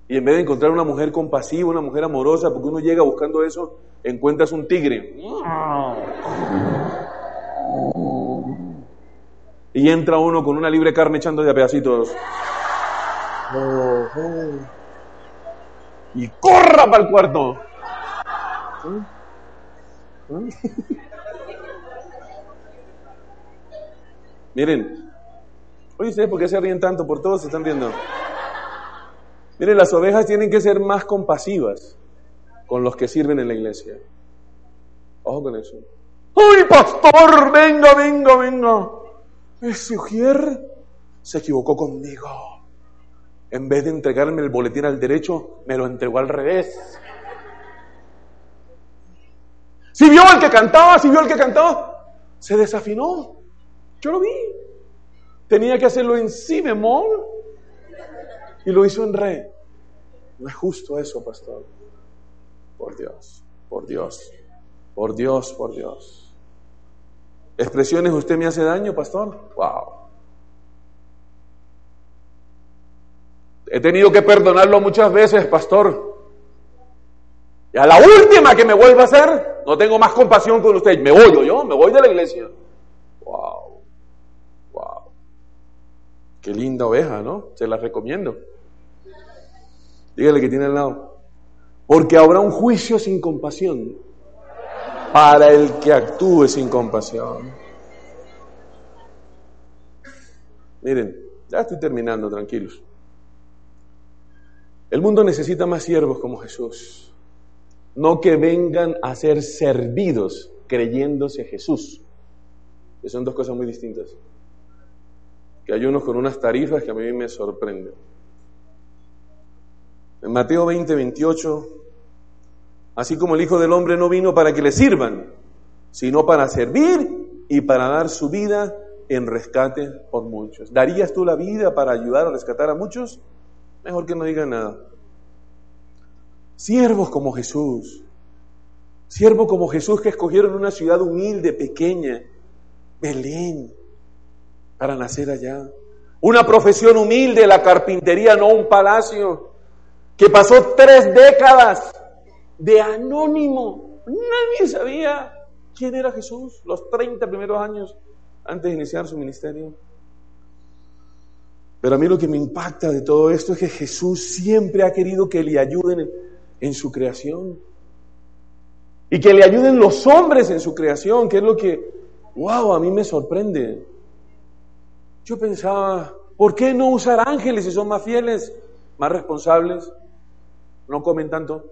Y en vez de encontrar una mujer compasiva, una mujer amorosa, porque uno llega buscando eso, encuentras un tigre. Y entra uno con una libre carne echando de a pedacitos. Y corra para el cuarto. Miren, oye, ¿ustedes por qué se ríen tanto? Por todos se están riendo. Miren, las ovejas tienen que ser más compasivas con los que sirven en la iglesia. Ojo con eso. ¡Uy, pastor! Venga, venga, venga. Ese ujier se equivocó conmigo. En vez de entregarme el boletín al derecho, me lo entregó al revés. Si vio al que cantaba, si vio al que cantaba, se desafinó. Yo lo vi. Tenía que hacerlo en si bemol y lo hizo en re. No es justo eso, pastor. Por Dios, por Dios, por Dios, por Dios. ¿Expresiones usted me hace daño, pastor? Wow. He tenido que perdonarlo muchas veces, pastor. Y a la última que me vuelva a hacer, no tengo más compasión con usted. Me voy yo, me voy de la iglesia. Wow. Wow. Qué linda oveja, ¿no? Se la recomiendo. Dígale que tiene al lado. Porque habrá un juicio sin compasión para el que actúe sin compasión. Miren, ya estoy terminando, tranquilos. El mundo necesita más siervos como Jesús, no que vengan a ser servidos creyéndose Jesús, que son dos cosas muy distintas. Que hay unos con unas tarifas que a mí me sorprenden. En Mateo 20, 28, así como el Hijo del Hombre no vino para que le sirvan, sino para servir y para dar su vida en rescate por muchos. ¿Darías tú la vida para ayudar a rescatar a muchos? Mejor que no diga nada. Siervos como Jesús, siervos como Jesús que escogieron una ciudad humilde, pequeña, Belén, para nacer allá. Una profesión humilde, la carpintería, no un palacio, que pasó tres décadas de anónimo. Nadie sabía quién era Jesús los 30 primeros años antes de iniciar su ministerio. Pero a mí lo que me impacta de todo esto es que Jesús siempre ha querido que le ayuden en, su creación. Y que le ayuden los hombres en su creación, que es lo que, wow, a mí me sorprende. Yo pensaba, ¿por qué no usar ángeles si son más fieles, más responsables? No comen tanto.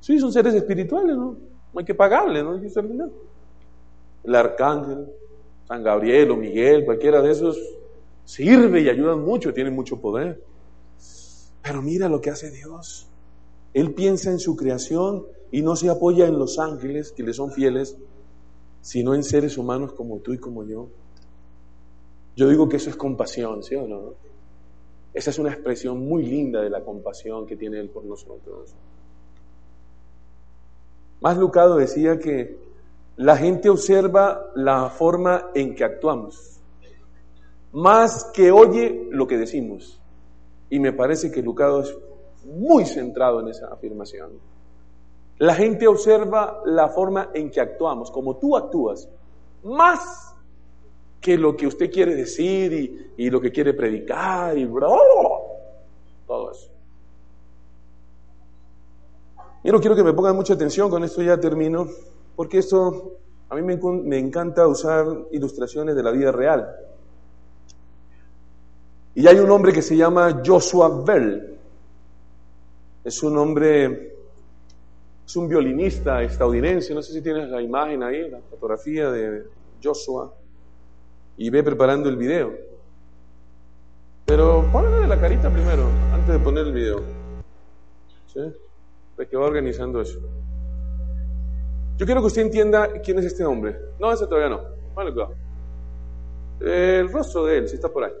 ¿Sí? Son seres espirituales, ¿no? No hay que pagarles, no hay que hacer nada. El arcángel, San Gabriel o Miguel, cualquiera de esos, sirve y ayudan mucho, tienen mucho poder. Pero mira lo que hace Dios. Él piensa en su creación y no se apoya en los ángeles que le son fieles, sino en seres humanos como tú y como yo. Yo digo que eso es compasión, ¿sí o no? Esa es una expresión muy linda de la compasión que tiene Él por nosotros. Más Lucado decía que la gente observa la forma en que actuamos, más que oye lo que decimos. Y me parece que Lucado es muy centrado en esa afirmación. La gente observa la forma en que actuamos, como tú actúas, más que lo que usted quiere decir y, lo que quiere predicar y todo eso. Yo no quiero que me pongan mucha atención, con esto ya termino, porque esto a mí me, encanta usar ilustraciones de la vida real. Y hay un hombre que se llama Joshua Bell. Es un hombre, es un violinista estadounidense. No sé si tienes la imagen ahí, la fotografía de Joshua. Y ve preparando el video. Pero ponle la carita primero, antes de poner el video. ¿Sí? de que va organizando eso. Yo quiero que usted entienda quién es este hombre. No, ese todavía no. Vale. El rostro de él, si está por ahí.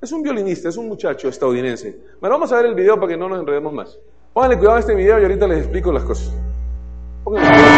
Es un violinista, es un muchacho estadounidense. Bueno, vamos a ver el video para que no nos enredemos más. Pónganle cuidado a este video y ahorita les explico las cosas. Pónganle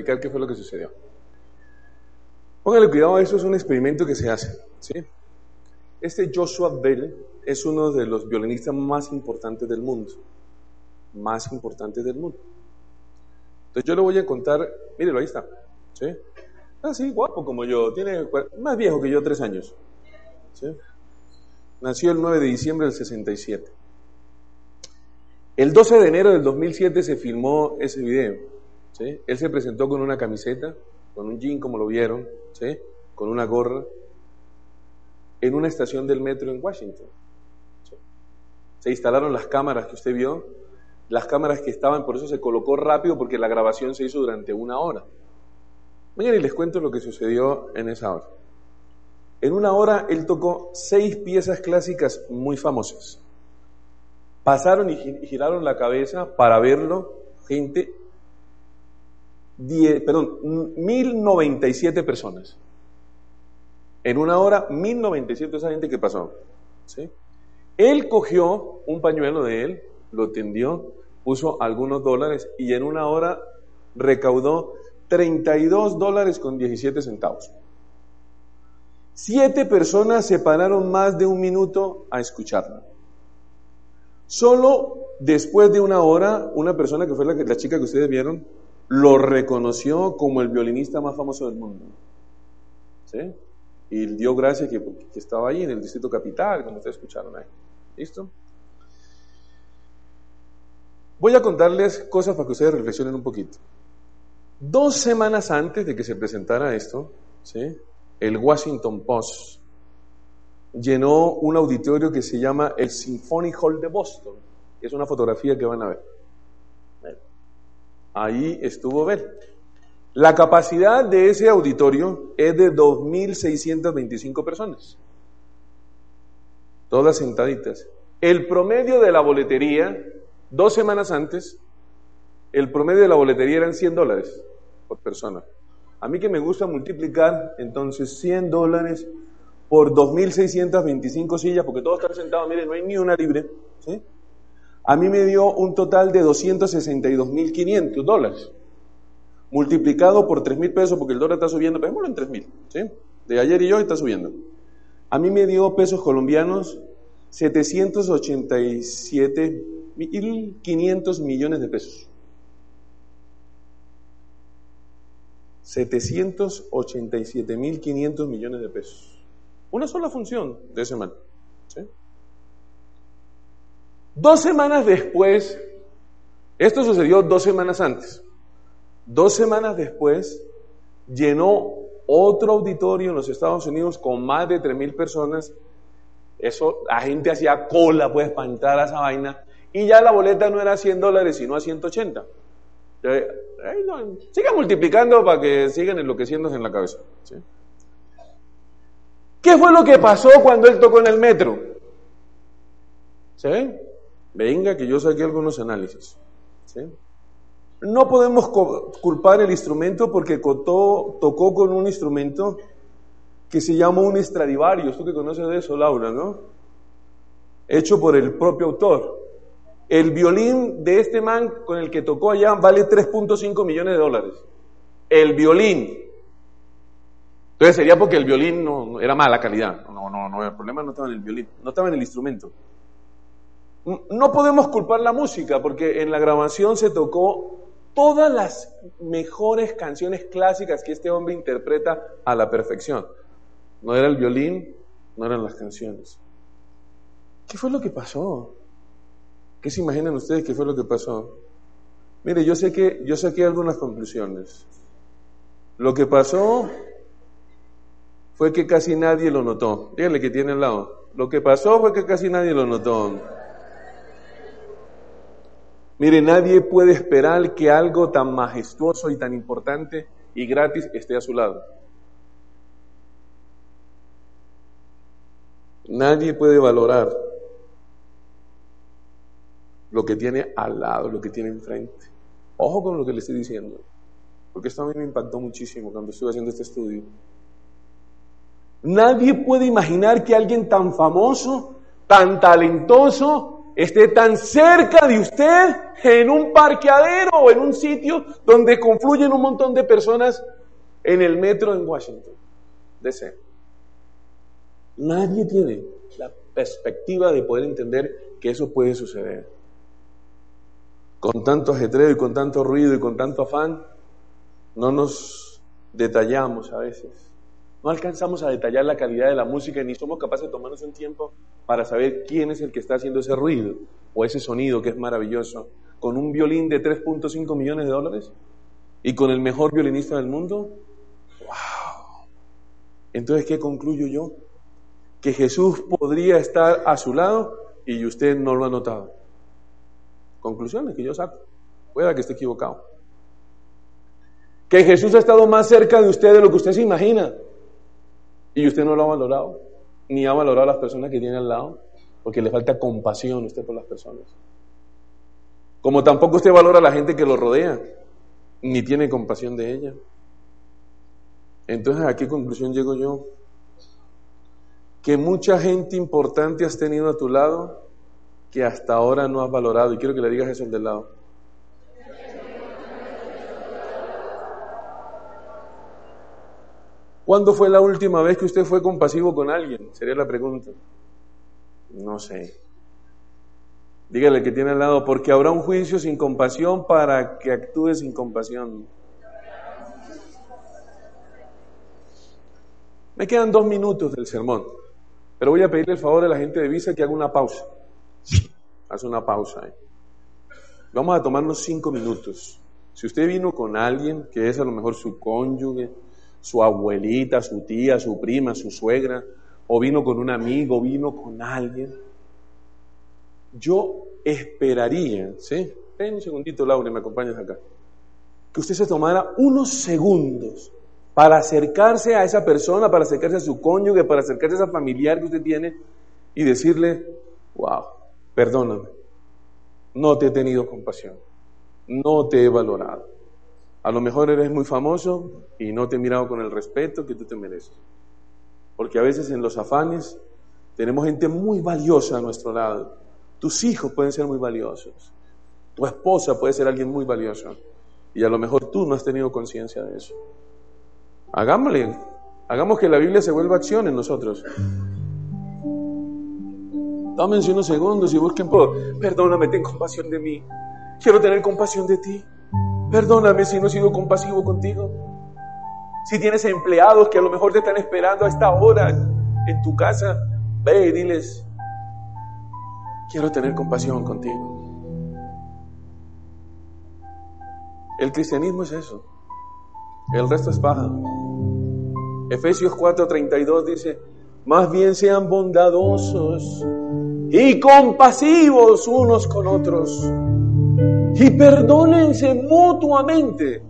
explicar qué fue lo que sucedió. Póngale cuidado, eso es un experimento que se hace. ¿sí? Este Joshua Bell es uno de los violinistas más importantes del mundo. Más importantes del mundo. Entonces yo le voy a contar, mírelo, ahí está. ¿sí? Así, guapo como yo, tiene más viejo que yo, tres años. ¿sí? Nació el 9 de diciembre del 67. El 12 de enero del 2007 se filmó ese video. Él se presentó con una camiseta, con un jean como lo vieron, con una gorra, en una estación del metro en Washington. Se instalaron las cámaras que usted vio, las cámaras que estaban, por eso se colocó rápido porque la grabación se hizo durante una hora. Mañana les cuento lo que sucedió en esa hora. En una hora él tocó seis piezas clásicas muy famosas. Pasaron y giraron la cabeza para verlo gente, diez, perdón, 1097 personas. En una hora, 1097 esa gente que pasó. ¿sí? Él cogió un pañuelo de él, lo tendió, puso algunos dólares y en una hora recaudó 32 dólares con 17 centavos. Siete personas se pararon más de un minuto a escucharlo. Solo después de una hora, una persona que fue la, la, chica que ustedes vieron, lo reconoció como el violinista más famoso del mundo. ¿Sí? Y dio gracias que, estaba ahí en el Distrito Capital, como ustedes escucharon ahí. ¿Listo? Voy a contarles cosas para que ustedes reflexionen un poquito. Dos semanas antes de que se presentara esto, ¿sí? el Washington Post llenó un auditorio que se llama el Symphony Hall de Boston. Es una fotografía que van a ver. Ahí estuvo Bell. La capacidad de ese auditorio es de 2.625 personas. Todas sentaditas. El promedio de la boletería, dos semanas antes, el promedio de la boletería eran 100 dólares por persona. A mí que me gusta multiplicar, entonces 100 dólares por 2.625 sillas, porque todos están sentados, miren, no hay ni una libre, ¿sí? A mí me dio un total de 262.500 dólares, multiplicado por 3.000 pesos, porque el dólar está subiendo, peguémoslo en 3.000, ¿sí? De ayer y hoy está subiendo. A mí me dio pesos colombianos 787.500 millones de pesos. 787.500 millones de pesos. Una sola función de semana. ¿sí? Dos semanas después, esto sucedió dos semanas antes. Dos semanas después, llenó otro auditorio en los Estados Unidos con más de 3.000 personas. Eso, la gente hacía cola, pues, para entrar a esa vaina. Y ya la boleta no era 100 dólares, sino a 180. Sigan multiplicando para que sigan enloqueciéndose en la cabeza. ¿Qué fue lo que pasó cuando él tocó en el metro? ¿Sí? Venga, que yo saqué algunos análisis. No podemos culpar el instrumento porque tocó, tocó con un instrumento que se llama un Stradivarius. Tú que conoces de eso, Laura, ¿no? Hecho por el propio autor. El violín de este man con el que tocó allá vale 3.5 millones de dólares. El violín. Entonces sería porque el violín era mala calidad. No, no, no, el problema no estaba en el violín, no estaba en el instrumento. No podemos culpar la música porque en la grabación se tocó todas las mejores canciones clásicas que este hombre interpreta a la perfección. No era el violín, no eran las canciones. ¿Qué fue lo que pasó? ¿Qué se imaginan ustedes que fue lo que pasó? Mire, yo sé que yo saqué algunas conclusiones. Lo que pasó fue que casi nadie lo notó. Díganle que tiene al lado. Lo que pasó fue que casi nadie lo notó. Mire, nadie puede esperar que algo tan majestuoso y tan importante y gratis esté a su lado. Nadie puede valorar lo que tiene al lado, lo que tiene enfrente. Ojo con lo que le estoy diciendo. porque esto a mí me impactó muchísimo cuando estuve haciendo este estudio. Nadie puede imaginar que alguien tan famoso, tan talentoso, esté tan cerca de usted en un parqueadero o en un sitio donde confluyen un montón de personas en el metro en Washington, D.C. Nadie tiene la perspectiva de poder entender que eso puede suceder. Con tanto ajetreo y con tanto ruido y con tanto afán, no nos detallamos a veces. No alcanzamos a detallar la calidad de la música ni somos capaces de tomarnos un tiempo para saber quién es el que está haciendo ese ruido o ese sonido que es maravilloso. Con un violín de 3.5 millones de dólares y con el mejor violinista del mundo. ¡Wow! Entonces, ¿qué concluyo yo? Que Jesús podría estar a su lado y usted no lo ha notado. Conclusiones que yo saco. Pueda que esté equivocado. Que Jesús ha estado más cerca de usted de lo que usted se imagina. Y usted no lo ha valorado. Ni ha valorado a las personas que tiene al lado. Porque le falta compasión usted por las personas. Como tampoco usted valora a la gente que lo rodea. Ni tiene compasión de ella. Entonces, ¿a qué conclusión llego yo? Que mucha gente importante has tenido a tu lado que hasta ahora no has valorado. Y quiero que le digas eso al del lado. ¿Cuándo fue la última vez que usted fue compasivo con alguien? Sería la pregunta. No sé. Dígale que tiene al lado, porque habrá un juicio sin compasión para que actúe sin compasión. Me quedan dos minutos del sermón, pero voy a pedirle el favor a la gente de Visa que haga una pausa. Haz una pausa. ¿eh? Vamos a tomarnos cinco minutos. Si usted vino con alguien que es a lo mejor su cónyuge, su abuelita, su tía, su prima, su suegra, o vino con un amigo, vino con alguien, yo esperaría, ¿sí? Ven un segundito, Laura, me acompañas acá. Que usted se tomara unos segundos para acercarse a esa persona, para acercarse a su cónyuge, para acercarse a esa familiar que usted tiene y decirle, wow, perdóname, no te he tenido compasión, no te he valorado. A lo mejor eres muy famoso y no te he mirado con el respeto que tú te mereces. Porque a veces en los afanes tenemos gente muy valiosa a nuestro lado. Tus hijos pueden ser muy valiosos. Tu esposa puede ser alguien muy valioso. Y a lo mejor tú no has tenido conciencia de eso. Hagámosle, hagamos que la Biblia se vuelva acción en nosotros. Tómense unos segundos y busquen por, perdóname, ten compasión de mí. Quiero tener compasión de ti. Perdóname si no he sido compasivo contigo. Si tienes empleados que a lo mejor te están esperando a esta hora en tu casa, ve y diles, quiero tener compasión contigo. El cristianismo es eso. El resto es paja. Efesios 4:32 dice, más bien sean bondadosos y compasivos unos con otros. Y perdónense mutuamente,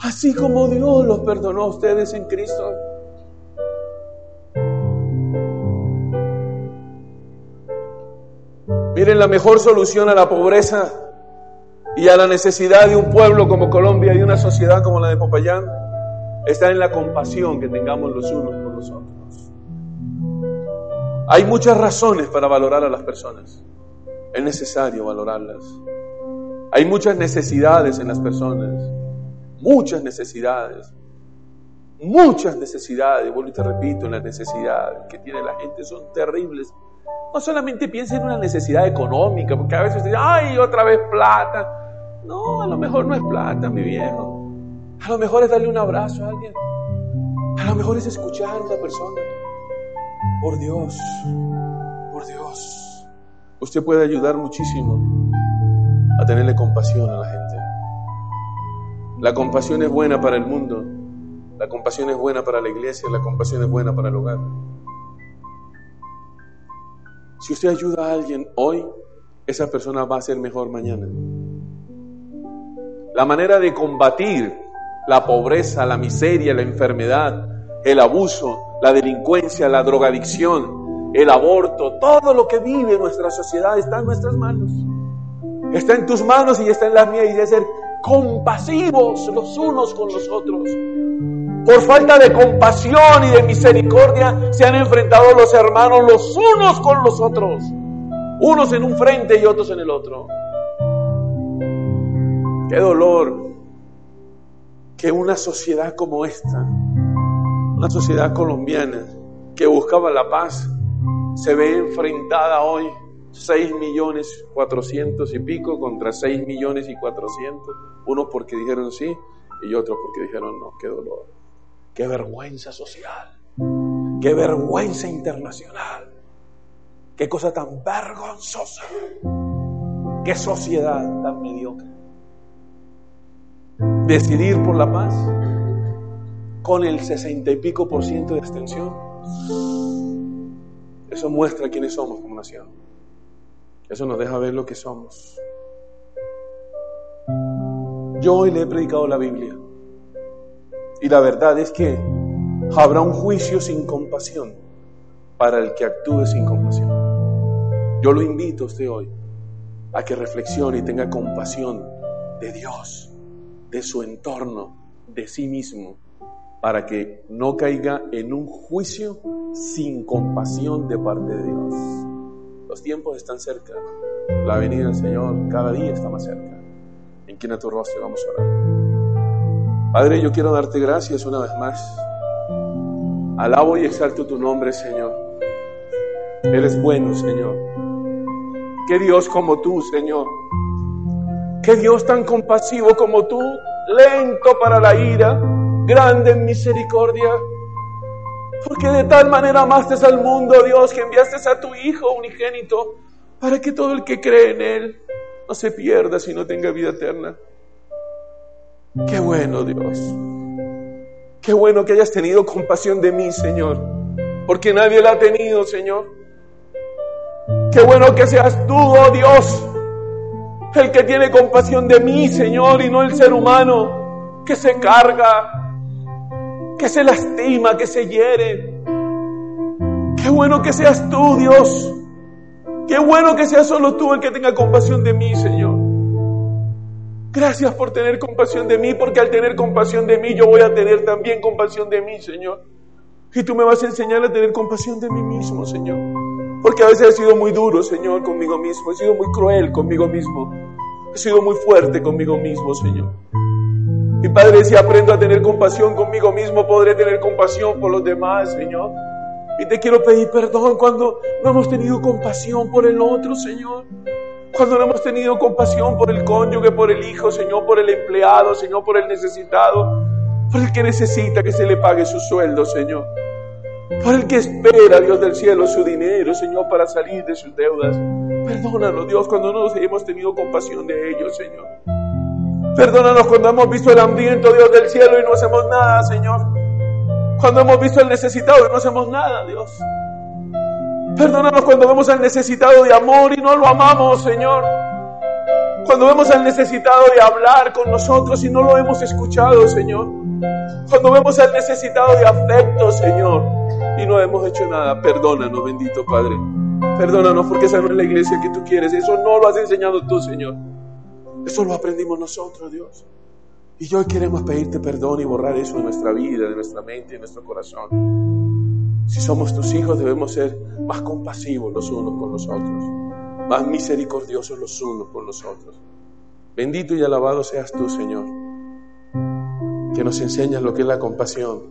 así como Dios los perdonó a ustedes en Cristo. Miren, la mejor solución a la pobreza y a la necesidad de un pueblo como Colombia y una sociedad como la de Popayán está en la compasión que tengamos los unos por los otros. Hay muchas razones para valorar a las personas. Es necesario valorarlas. Hay muchas necesidades en las personas. Muchas necesidades. Muchas necesidades. Vuelvo y te repito, las necesidades que tiene la gente son terribles. No solamente piensa en una necesidad económica, porque a veces dice, ay, otra vez plata. No, a lo mejor no es plata, mi viejo. A lo mejor es darle un abrazo a alguien. A lo mejor es escuchar a una persona. Por Dios, por Dios. Usted puede ayudar muchísimo a tenerle compasión a la gente. La compasión es buena para el mundo. La compasión es buena para la iglesia. La compasión es buena para el hogar. Si usted ayuda a alguien hoy, esa persona va a ser mejor mañana. La manera de combatir la pobreza, la miseria, la enfermedad, el abuso, la delincuencia, la drogadicción, el aborto, todo lo que vive nuestra sociedad está en nuestras manos. Está en tus manos y está en las mías y debe ser compasivos los unos con los otros. Por falta de compasión y de misericordia se han enfrentado los hermanos los unos con los otros. Unos en un frente y otros en el otro. Qué dolor que una sociedad como esta, una sociedad colombiana que buscaba la paz, se ve enfrentada hoy 6 millones 400 y pico contra 6 millones y 400, unos porque dijeron sí y otros porque dijeron no, qué dolor, qué vergüenza social, qué vergüenza internacional, qué cosa tan vergonzosa, qué sociedad tan mediocre. Decidir por la paz con el 60 y pico por ciento de extensión, eso muestra quiénes somos como nación. Eso nos deja ver lo que somos. Yo hoy le he predicado la Biblia. Y la verdad es que habrá un juicio sin compasión para el que actúe sin compasión. Yo lo invito a usted hoy a que reflexione y tenga compasión de Dios, de su entorno, de sí mismo, para que no caiga en un juicio sin compasión de parte de Dios. Los tiempos están cerca. La venida del Señor cada día está más cerca. En a tu rostro vamos a orar. Padre, yo quiero darte gracias una vez más. Alabo y exalto tu nombre, Señor. Eres bueno, Señor. Qué Dios como tú, Señor. Qué Dios tan compasivo como tú, lento para la ira, grande en misericordia porque de tal manera amaste al mundo, Dios, que enviaste a tu Hijo unigénito para que todo el que cree en Él no se pierda, sino tenga vida eterna. Qué bueno, Dios. Qué bueno que hayas tenido compasión de mí, Señor. Porque nadie la ha tenido, Señor. Qué bueno que seas tú, oh Dios, el que tiene compasión de mí, Señor, y no el ser humano que se carga, que se lastima, que se hiere. Qué bueno que seas tú, Dios. Qué bueno que seas solo tú el que tenga compasión de mí, Señor. Gracias por tener compasión de mí, porque al tener compasión de mí yo voy a tener también compasión de mí, Señor. Y tú me vas a enseñar a tener compasión de mí mismo, Señor. Porque a veces he sido muy duro, Señor, conmigo mismo. He sido muy cruel conmigo mismo. He sido muy fuerte conmigo mismo, Señor. Y Padre, si aprendo a tener compasión conmigo mismo, podré tener compasión por los demás, Señor. Y te quiero pedir perdón cuando no hemos tenido compasión por el otro, Señor. Cuando no hemos tenido compasión por el cónyuge, por el hijo, Señor, por el empleado, Señor, por el necesitado, por el que necesita que se le pague su sueldo, Señor. Por el que espera, Dios del cielo, su dinero, Señor, para salir de sus deudas. Perdónanos, Dios, cuando no hemos tenido compasión de ellos, Señor. Perdónanos cuando hemos visto el hambriento, Dios del cielo, y no hacemos nada, Señor. Cuando hemos visto al necesitado y no hacemos nada, Dios. Perdónanos cuando vemos al necesitado de amor y no lo amamos, Señor. Cuando vemos al necesitado de hablar con nosotros y no lo hemos escuchado, Señor. Cuando vemos al necesitado de afecto, Señor, y no hemos hecho nada. Perdónanos, bendito Padre. Perdónanos porque esa no es la iglesia que tú quieres. Eso no lo has enseñado tú, Señor. Eso lo aprendimos nosotros, Dios. Y hoy queremos pedirte perdón y borrar eso de nuestra vida, de nuestra mente, de nuestro corazón. Si somos tus hijos debemos ser más compasivos los unos con los otros, más misericordiosos los unos con los otros. Bendito y alabado seas tú, Señor, que nos enseñas lo que es la compasión,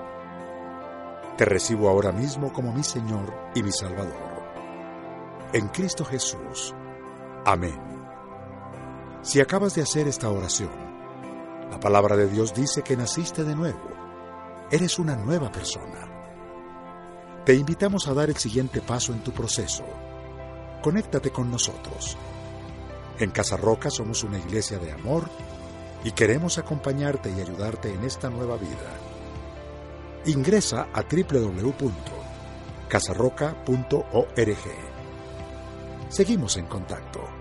Te recibo ahora mismo como mi Señor y mi Salvador. En Cristo Jesús. Amén. Si acabas de hacer esta oración, la palabra de Dios dice que naciste de nuevo. Eres una nueva persona. Te invitamos a dar el siguiente paso en tu proceso. Conéctate con nosotros. En Casa Roca somos una iglesia de amor y queremos acompañarte y ayudarte en esta nueva vida. Ingresa a www.casarroca.org. Seguimos en contacto.